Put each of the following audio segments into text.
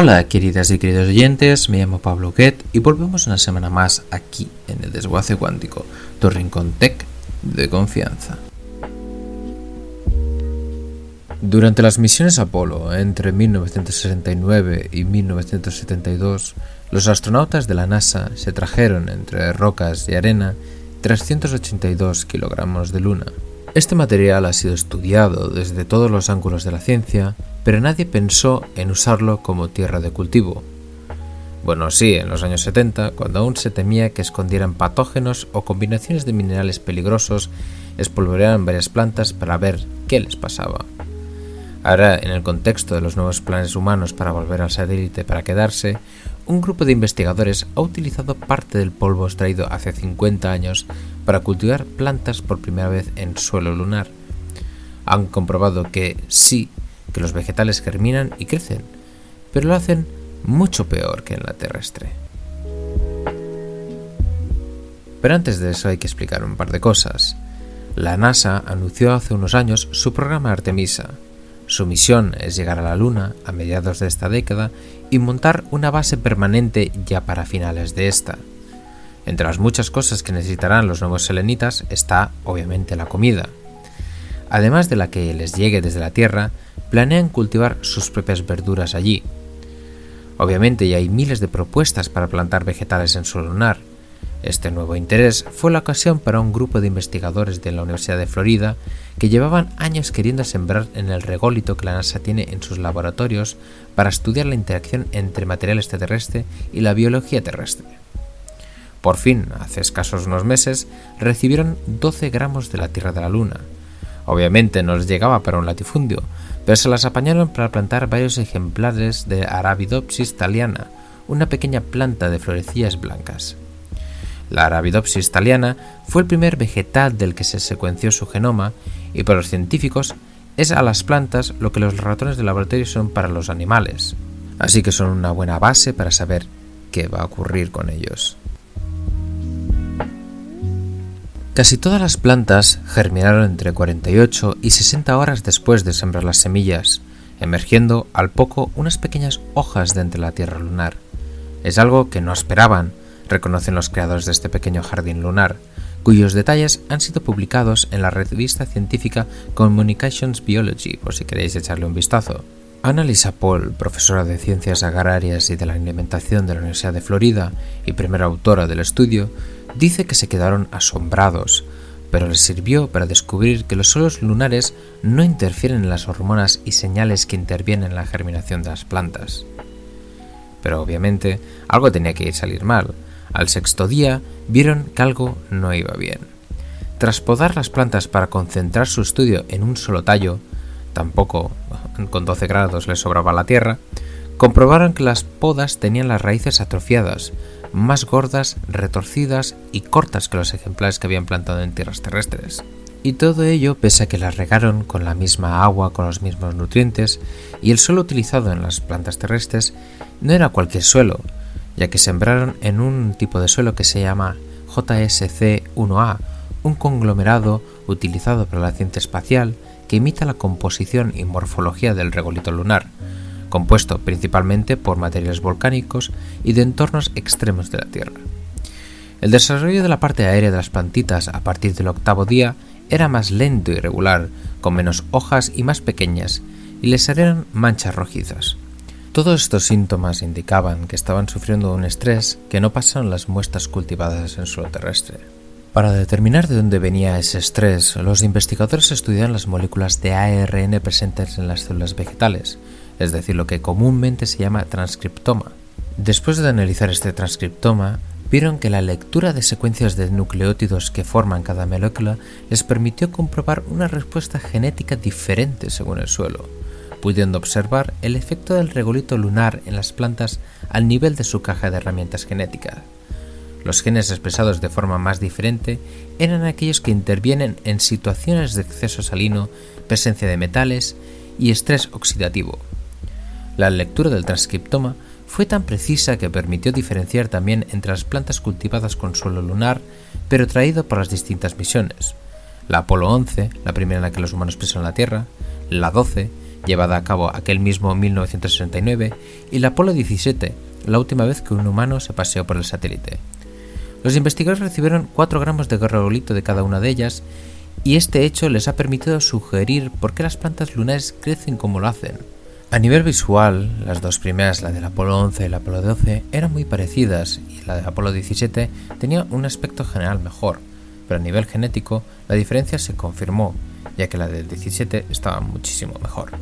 Hola queridas y queridos oyentes, me llamo Pablo Guet y volvemos una semana más aquí en el Desguace Cuántico, tu rincón tech de confianza. Durante las misiones Apolo entre 1969 y 1972, los astronautas de la NASA se trajeron entre rocas y arena 382 kilogramos de luna. Este material ha sido estudiado desde todos los ángulos de la ciencia pero nadie pensó en usarlo como tierra de cultivo. Bueno, sí, en los años 70, cuando aún se temía que escondieran patógenos o combinaciones de minerales peligrosos, espolvorearan varias plantas para ver qué les pasaba. Ahora, en el contexto de los nuevos planes humanos para volver al satélite para quedarse, un grupo de investigadores ha utilizado parte del polvo extraído hace 50 años para cultivar plantas por primera vez en suelo lunar. Han comprobado que sí que los vegetales germinan y crecen, pero lo hacen mucho peor que en la terrestre. Pero antes de eso hay que explicar un par de cosas. La NASA anunció hace unos años su programa Artemisa. Su misión es llegar a la Luna a mediados de esta década y montar una base permanente ya para finales de esta. Entre las muchas cosas que necesitarán los nuevos selenitas está, obviamente, la comida. Además de la que les llegue desde la Tierra, planean cultivar sus propias verduras allí. Obviamente ya hay miles de propuestas para plantar vegetales en su lunar. Este nuevo interés fue la ocasión para un grupo de investigadores de la Universidad de Florida que llevaban años queriendo sembrar en el rególito que la NASA tiene en sus laboratorios para estudiar la interacción entre material extraterrestre y la biología terrestre. Por fin, hace escasos unos meses, recibieron 12 gramos de la Tierra de la Luna. Obviamente no les llegaba para un latifundio, pero se las apañaron para plantar varios ejemplares de Arabidopsis thaliana, una pequeña planta de florecillas blancas. La Arabidopsis thaliana fue el primer vegetal del que se secuenció su genoma y para los científicos es a las plantas lo que los ratones de laboratorio son para los animales, así que son una buena base para saber qué va a ocurrir con ellos. Casi todas las plantas germinaron entre 48 y 60 horas después de sembrar las semillas, emergiendo al poco unas pequeñas hojas de entre la Tierra lunar. Es algo que no esperaban, reconocen los creadores de este pequeño jardín lunar, cuyos detalles han sido publicados en la revista científica Communications Biology, por si queréis echarle un vistazo. Annalisa Paul, profesora de Ciencias Agrarias y de la Alimentación de la Universidad de Florida y primera autora del estudio, dice que se quedaron asombrados, pero les sirvió para descubrir que los suelos lunares no interfieren en las hormonas y señales que intervienen en la germinación de las plantas. Pero obviamente algo tenía que ir salir mal. Al sexto día vieron que algo no iba bien. Tras podar las plantas para concentrar su estudio en un solo tallo, tampoco con 12 grados le sobraba la tierra, comprobaron que las podas tenían las raíces atrofiadas, más gordas, retorcidas y cortas que los ejemplares que habían plantado en tierras terrestres. Y todo ello pese a que las regaron con la misma agua, con los mismos nutrientes, y el suelo utilizado en las plantas terrestres no era cualquier suelo, ya que sembraron en un tipo de suelo que se llama JSC1A, un conglomerado utilizado para la ciencia espacial que imita la composición y morfología del regolito lunar, compuesto principalmente por materiales volcánicos y de entornos extremos de la Tierra. El desarrollo de la parte aérea de las plantitas a partir del octavo día era más lento y regular, con menos hojas y más pequeñas, y les salieron manchas rojizas. Todos estos síntomas indicaban que estaban sufriendo un estrés que no pasaron las muestras cultivadas en suelo terrestre. Para determinar de dónde venía ese estrés, los investigadores estudiaron las moléculas de ARN presentes en las células vegetales, es decir, lo que comúnmente se llama transcriptoma. Después de analizar este transcriptoma, vieron que la lectura de secuencias de nucleótidos que forman cada molécula les permitió comprobar una respuesta genética diferente según el suelo, pudiendo observar el efecto del regolito lunar en las plantas al nivel de su caja de herramientas genéticas. Los genes expresados de forma más diferente eran aquellos que intervienen en situaciones de exceso salino, presencia de metales y estrés oxidativo. La lectura del transcriptoma fue tan precisa que permitió diferenciar también entre las plantas cultivadas con suelo lunar, pero traído por las distintas misiones. La Apolo 11, la primera en la que los humanos pisaron la Tierra, la 12, llevada a cabo aquel mismo 1969, y la Apolo 17, la última vez que un humano se paseó por el satélite. Los investigadores recibieron 4 gramos de garrolito de cada una de ellas, y este hecho les ha permitido sugerir por qué las plantas lunares crecen como lo hacen. A nivel visual, las dos primeras, la del Apolo 11 y la Apolo 12, eran muy parecidas y la del Apolo 17 tenía un aspecto general mejor, pero a nivel genético la diferencia se confirmó, ya que la del 17 estaba muchísimo mejor.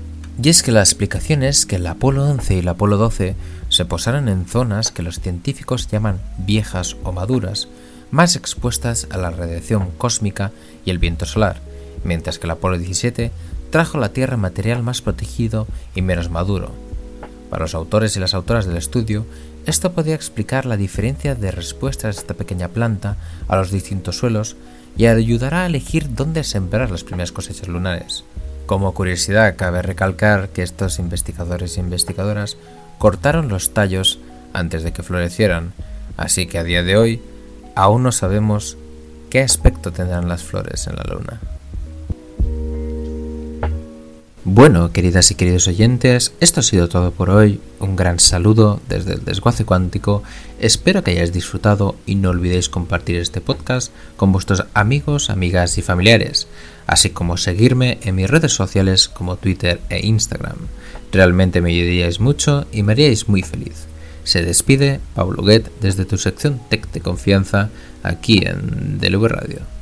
Y es que la explicación es que el Apolo 11 y el Apolo 12 se posaron en zonas que los científicos llaman viejas o maduras, más expuestas a la radiación cósmica y el viento solar, mientras que el Apolo 17 trajo a la Tierra material más protegido y menos maduro. Para los autores y las autoras del estudio, esto podía explicar la diferencia de respuestas de esta pequeña planta a los distintos suelos y ayudará a elegir dónde sembrar las primeras cosechas lunares. Como curiosidad, cabe recalcar que estos investigadores e investigadoras cortaron los tallos antes de que florecieran, así que a día de hoy aún no sabemos qué aspecto tendrán las flores en la luna. Bueno, queridas y queridos oyentes, esto ha sido todo por hoy. Un gran saludo desde el desguace cuántico. Espero que hayáis disfrutado y no olvidéis compartir este podcast con vuestros amigos, amigas y familiares, así como seguirme en mis redes sociales como Twitter e Instagram. Realmente me ayudaríais mucho y me haríais muy feliz. Se despide Pablo Guet desde tu sección Tech de Confianza aquí en DLV Radio.